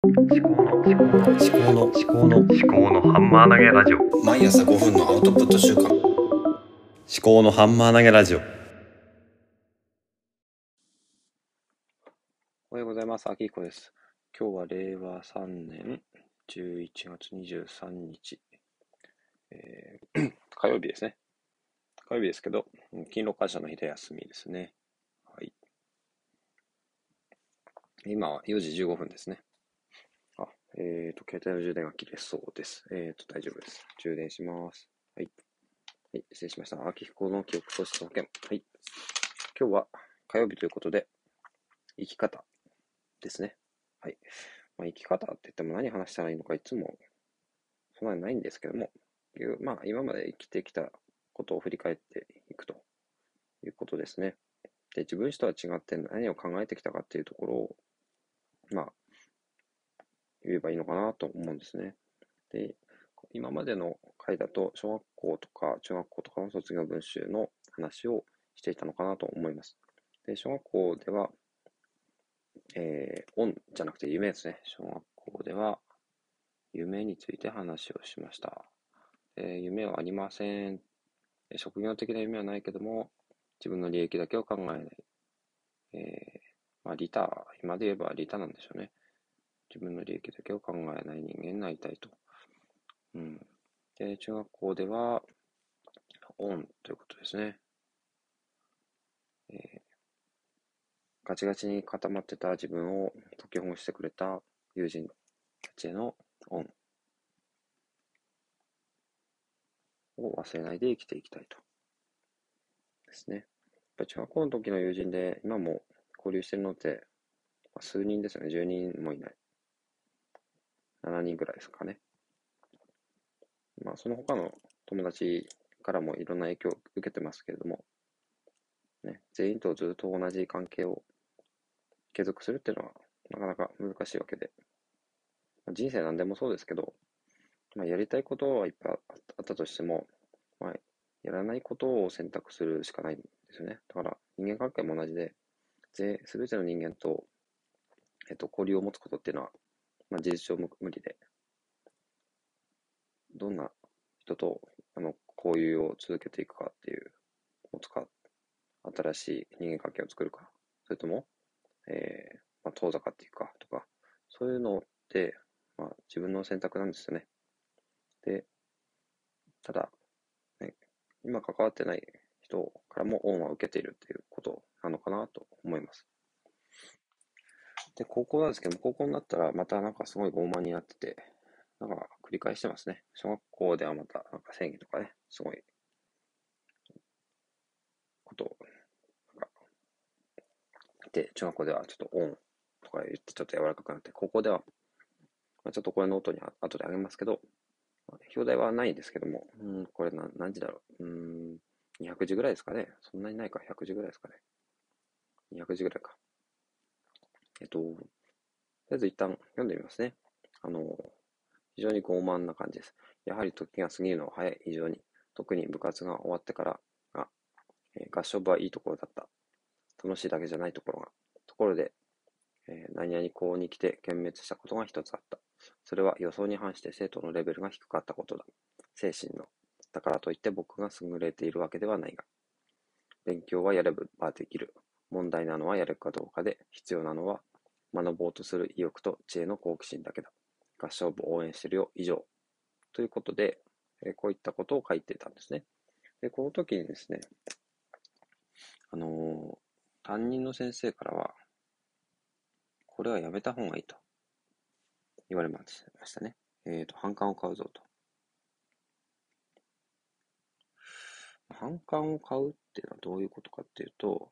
思考の思考の思考の思考の思考のハンマー投げラジオ毎朝5分のアウトプット週間思考のハンマー投げラジオおはようございます。秋彦です。今日は令和3年11月23日、えー 火曜日ですね。火曜日ですけど、うん勤労感謝の日で休みですね。はい。今は4時15分ですね。えっ、と、携帯の充電が切れそうです。えっ、と、大丈夫です。充電します。はい。はい、失礼しました。秋彦の記憶喪失の件。はい。今日は火曜日ということで、生き方ですね。はい。まあ、生き方って言っても何話したらいいのかいつもそんなにないんですけども、まあ、今まで生きてきたことを振り返っていくということですね。で、自分史とは違って何を考えてきたかっていうところを、まあ、言えばいいのかなと思うんですね。で、今までの回だと、小学校とか中学校とかの卒業文集の話をしていたのかなと思います。で、小学校では、えー、オンじゃなくて夢ですね。小学校では夢について話をしました。え夢はありません。職業的な夢はないけども、自分の利益だけを考えない。えーまあ、利他、今で言えば利他なんでしょうね。自分の利益だけを考えない人間になりたいと。うん。で、中学校では、オンということですね。えーガチガチに固まってた自分を解きほぐしてくれた友人たちへの恩を忘れないで生きていきたいと。ですね。やっぱ中学校の時の友人で今も交流してるのって、数人ですよね。10人もいない。7人ぐらいですかね。まあその他の友達からもいろんな影響を受けてますけれども、ね、全員とずっと同じ関係を継続するっていうのはなかなか難しいわけで、まあ人生なんでもそうですけど、まあ、やりたいことはいっぱいあったとしても、まあ、やらないことを選択するしかないんですよね。だから人間関係も同じで、ぜすべての人間と、えっと、交流を持つことっていうのは、まあ、事実上無理で、どんな人とあの交流を続けていくかっていう、持つか、新しい人間関係を作るか、それとも、えーまあ、遠ざかっていくかとか、そういうのって、まあ、自分の選択なんですよね。で、ただ、ね、今関わってない人からも恩は受けているっていうことなのかなと思います。で、高校なんですけども、高校になったらまたなんかすごい傲慢になってて、なんか繰り返してますね。小学校ではまたなんか正義とかね、すごいことを、なんか、で、中学校ではちょっと恩とか言ってちょっと柔らかくなって、高校では、まあ、ちょっとこれノートに後であげますけど、表題はないんですけども、うん、これ何何時だろう。うん、200字ぐらいですかね。そんなにないか、100字ぐらいですかね。200字ぐらいか。えっと、とりあえず一旦読んでみますね。あの、非常に傲慢な感じです。やはり時が過ぎるのは早い、非常に。特に部活が終わってからが、えー合唱部はいいところだった。楽しいだけじゃないところが。ところで、えー何々校に来て幻滅したことが一つあった。それは予想に反して生徒のレベルが低かったことだ。精神の。だからといって僕が優れているわけではないが。勉強はやればできる。問題なのはやるかどうかで、必要なのは学ぼうとする意欲と知恵の好奇心だけだ。合唱部応援してるよ、以上。ということで、えこういったことを書いてたんですね。で、この時にですね、あのー担任の先生からは、これはやめた方がいいと言われましたね。えっ、と、反感を買うぞと。反感を買うっていうのはどういうことかっていうと、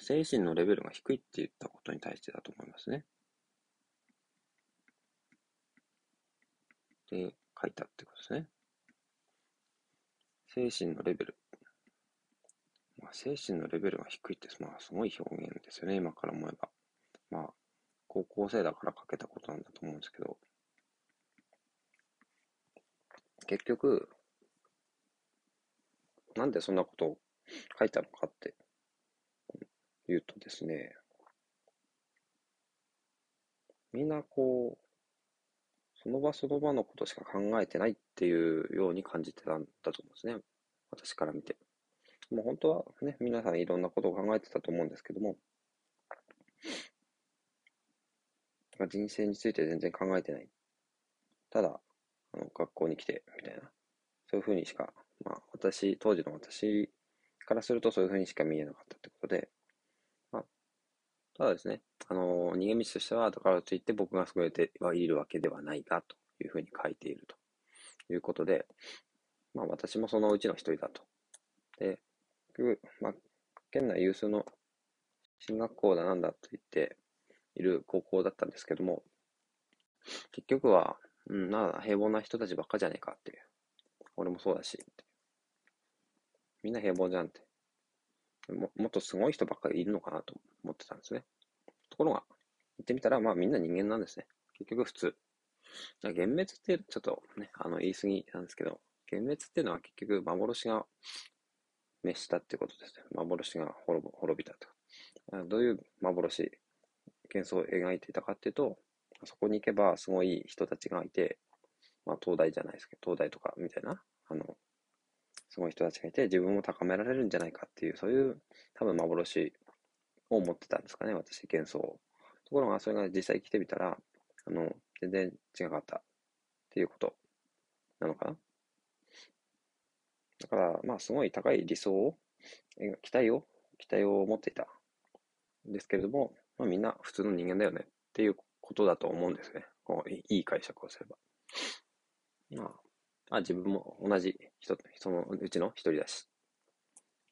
精神のレベルが低いって言ったことに対してだと思いますね。で、書いたってことですね。精神のレベル。まあ、精神のレベルが低いって、まあ、すごい表現ですよね、今から思えば。まあ、高校生だから書けたことなんだと思うんですけど、結局、なんでそんなことを書いたのかって言うとですね、みんなこう、その場その場のことしか考えてないっていうように感じてたんだと思うんですね。私から見て。もう本当はね、皆さんいろんなことを考えてたと思うんですけども、人生について全然考えてない。ただ、あの学校に来て、みたいな。そういうふうにしか、まあ私、当時の私からするとそういうふうにしか見えなかったってことで、ただですね、あの、逃げ道としては、だからといって僕が優れてはいるわけではないが、というふうに書いているということで、まあ私もそのうちの一人だと。で、結局、まあ、県内有数の進学校だなんだと言っている高校だったんですけども、結局は、うん、なんだ平凡な人たちばっかじゃねえかっていう。俺もそうだし、みんな平凡じゃんって。ももっとすごい人ばっかりいるのかなと思ってたんですね。ところが、言ってみたら、まあみんな人間なんですね。結局普通。幻滅ってちょっとね、あの言い過ぎなんですけど、幻滅っていうのは結局幻が滅したってことですね。幻が滅滅びたと。どういう幻、幻想を描いていたかっていうと、そこに行けばすごい人たちがいて、まあ東大じゃないですけど、東大とかみたいな、あの、すごい人たちがいて、自分も高められるんじゃないかっていう、そういう多分幻を持ってたんですかね、私、幻想を。ところが、それが実際来てみたら、あの、全然違かったっていうことなのかな。だから、まあ、すごい高い理想を、期待を、期待を持っていたんですけれども、まあ、みんな普通の人間だよねっていうことだと思うんですね。こういい解釈をすれば。まあ、あ自分も同じ人、そのうちの一人だし。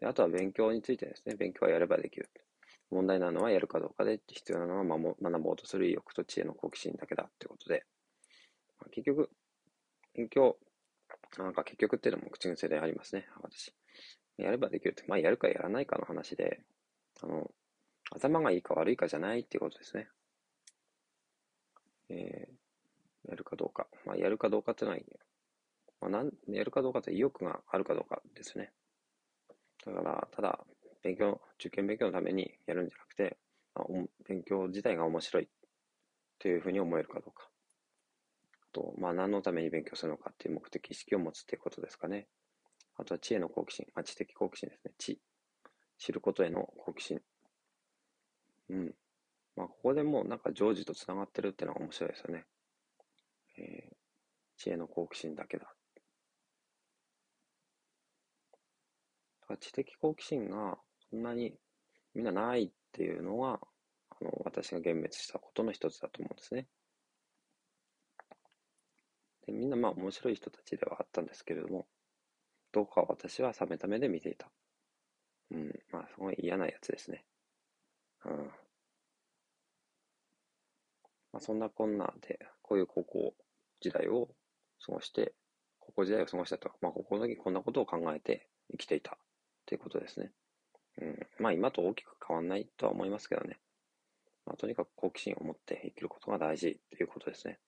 あとは勉強についてですね。勉強はやればできる。問題なのはやるかどうかで、必要なのは学ぼうとする意欲と知恵の好奇心だけだってことで、まあ、結局、勉強、なんか結局っていうのも口癖でありますね、私。やればできるって、まあやるかやらないかの話で、あの、頭がいいか悪いかじゃないっていうことですね。えー、やるかどうか。まあやるかどうかっていうのは、まあ、なんやるかどうかって意欲があるかどうかですね。だから、ただ、勉強、受験勉強のためにやるんじゃなくて、まあ、勉強自体が面白いというふうに思えるかどうか。あと、まあ、何のために勉強するのかっていう目的意識を持つっていうことですかね。あとは知恵の好奇心、まあ、知的好奇心ですね。知。知ることへの好奇心。うん。まあ、ここでもうなんか常時と繋がってるっていうのが面白いですよね。えー、知恵の好奇心だけだ。知的好奇心がそんなにみんなないっていうのは、あの、私が幻滅したことの一つだと思うんですね。でみんなまあ面白い人たちではあったんですけれども、どうか私は冷めた目で見ていた。うん、まあすごい嫌なやつですね。うん。まあそんなこんなで、こういう高校時代を過ごして、高校時代を過ごしたと。まあ高校の時こんなことを考えて生きていた。っていうことですね。うん。まあ今と大きく変わんないとは思いますけどね。まあとにかく好奇心を持って生きることが大事っていうことですね。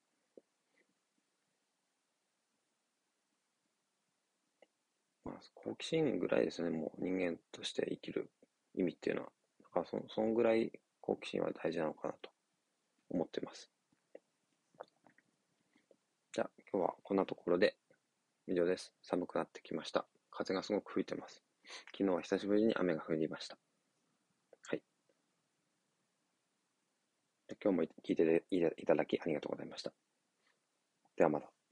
まあ好奇心ぐらいですね、もう人間として生きる意味っていうのは。だからそそんぐらい好奇心は大事なのかなと思っています。じゃあ今日はこんなところで以上です。寒くなってきました。風がすごく吹いてます。昨日は久しぶりに雨が降りました。はい。今日も聞いていただきありがとうございました。ではまた。